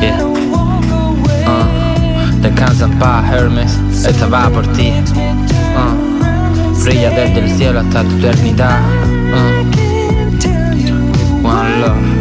Yeah. Uh, descansa en paz, Hermes, esta va por ti. Uh, brilla desde el cielo hasta tu eternidad. Uh, one love.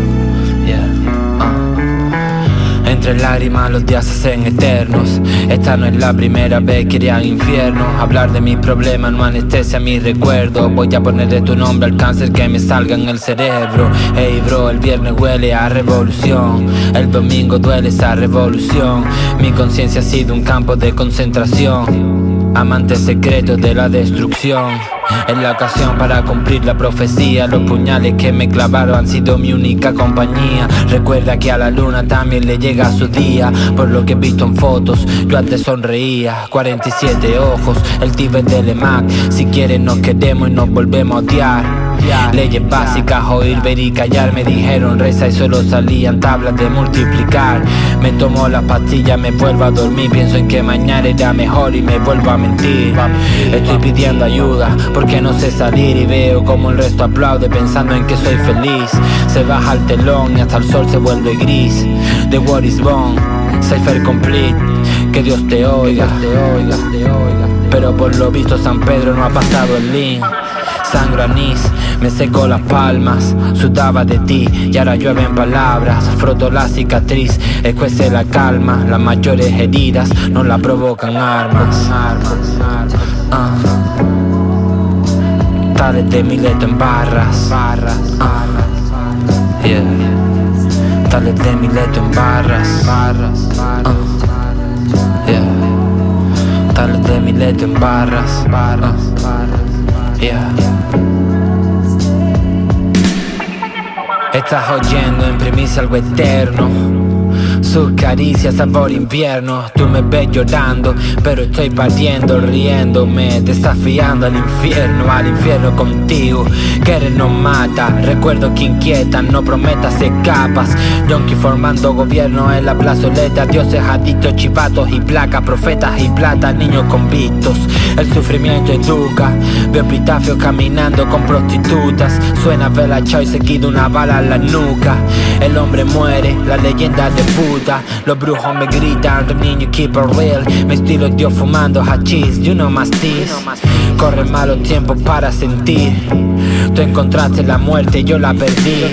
Entre lágrimas los días se hacen eternos. Esta no es la primera vez que iré al infierno. Hablar de mis problemas no anestesia mis recuerdos. Voy a ponerle tu nombre al cáncer que me salga en el cerebro. Hey bro, el viernes huele a revolución. El domingo duele esa revolución. Mi conciencia ha sido un campo de concentración. Amante secreto de la destrucción. Es la ocasión para cumplir la profecía. Los puñales que me clavaron han sido mi única compañía. Recuerda que a la luna también le llega su día. Por lo que he visto en fotos, yo antes sonreía. 47 ojos, el Tíbet del EMAC. Si quieres, nos queremos y nos volvemos a odiar. Leyes básicas, oír, ver y callar. Me dijeron reza y solo salían tablas de multiplicar. Me tomo las pastillas, me vuelvo a dormir. Pienso en que mañana irá mejor y me vuelvo a mentir. Estoy pidiendo ayuda porque no sé salir. Y veo como el resto aplaude pensando en que soy feliz. Se baja el telón y hasta el sol se vuelve gris. The war is born, cipher complete. Que Dios te oiga. Pero por lo visto San Pedro no ha pasado el link Sangro anís, me seco las palmas, sudaba de ti y ahora llueven palabras, froto la cicatriz, escuece la calma, las mayores heridas no la provocan armas. Ah. Tales de Mileto en barras. Ah. Yeah. Tales de Mileto en barras. Ah. Yeah. Tales de Mileto en barras. Yeah. Estás oyendo en primicia algo eterno. Sus caricias sabor invierno, tú me ves llorando, pero estoy partiendo, riéndome, desafiando al infierno, al infierno contigo. Querer no mata, recuerdo que inquieta, no prometas escapas. Yonki formando gobierno en la plazoleta, dioses adictos, chivatos y placas, profetas y plata, niños convictos. El sufrimiento educa, veo epitafios caminando con prostitutas. Suena vela chao y seguido una bala en la nuca. El hombre muere, la leyenda de puta. Los brujos me gritan, los niños keep it real. Mi estilo Dios fumando hachís, you know mastis. Corren malos tiempos para sentir. Tú encontraste la muerte, yo la perdí.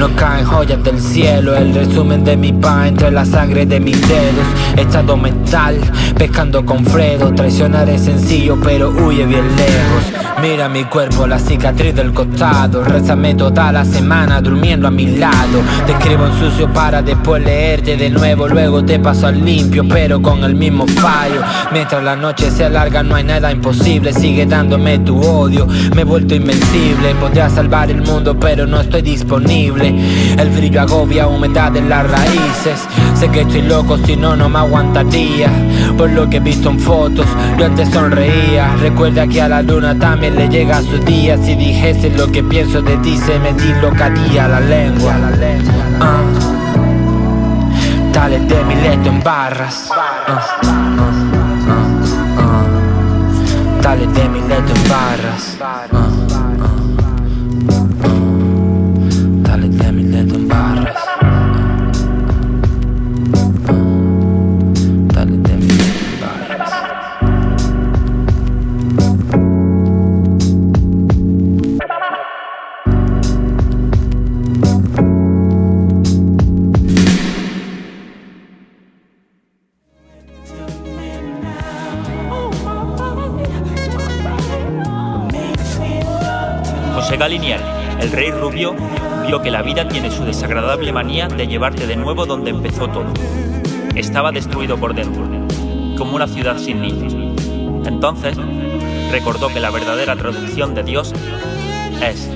No caen joyas del cielo, el resumen de mi pan entre la sangre de mis dedos. Estado mental, pescando con Fredo. Traicionar es sencillo, pero huye bien lejos. Mira mi cuerpo, la cicatriz del costado. Rézame toda la semana durmiendo a mi lado. Te escribo en sucio para después leerte de nuevo. Luego te paso al limpio, pero con el mismo fallo. Mientras la noche se alarga, no hay nada imposible. Sigue dándome tu odio, me he vuelto invencible. Podría salvar el mundo, pero no estoy disponible. El brillo agobia humedad en las raíces. Sé que estoy loco, si no, no me aguantaría. Por lo que he visto en fotos, yo antes sonreía. Recuerda que a la luna también le llega su día. Si dijese lo que pienso de ti, se me dislocaría la lengua. Ah. Tales de Mileto en barras. Ah, ah, ah, ah. Tales de en barras. El rey rubio, vio que la vida tiene su desagradable manía de llevarte de nuevo donde empezó todo. Estaba destruido por dentro, como una ciudad sin niños. Entonces, recordó que la verdadera traducción de Dios es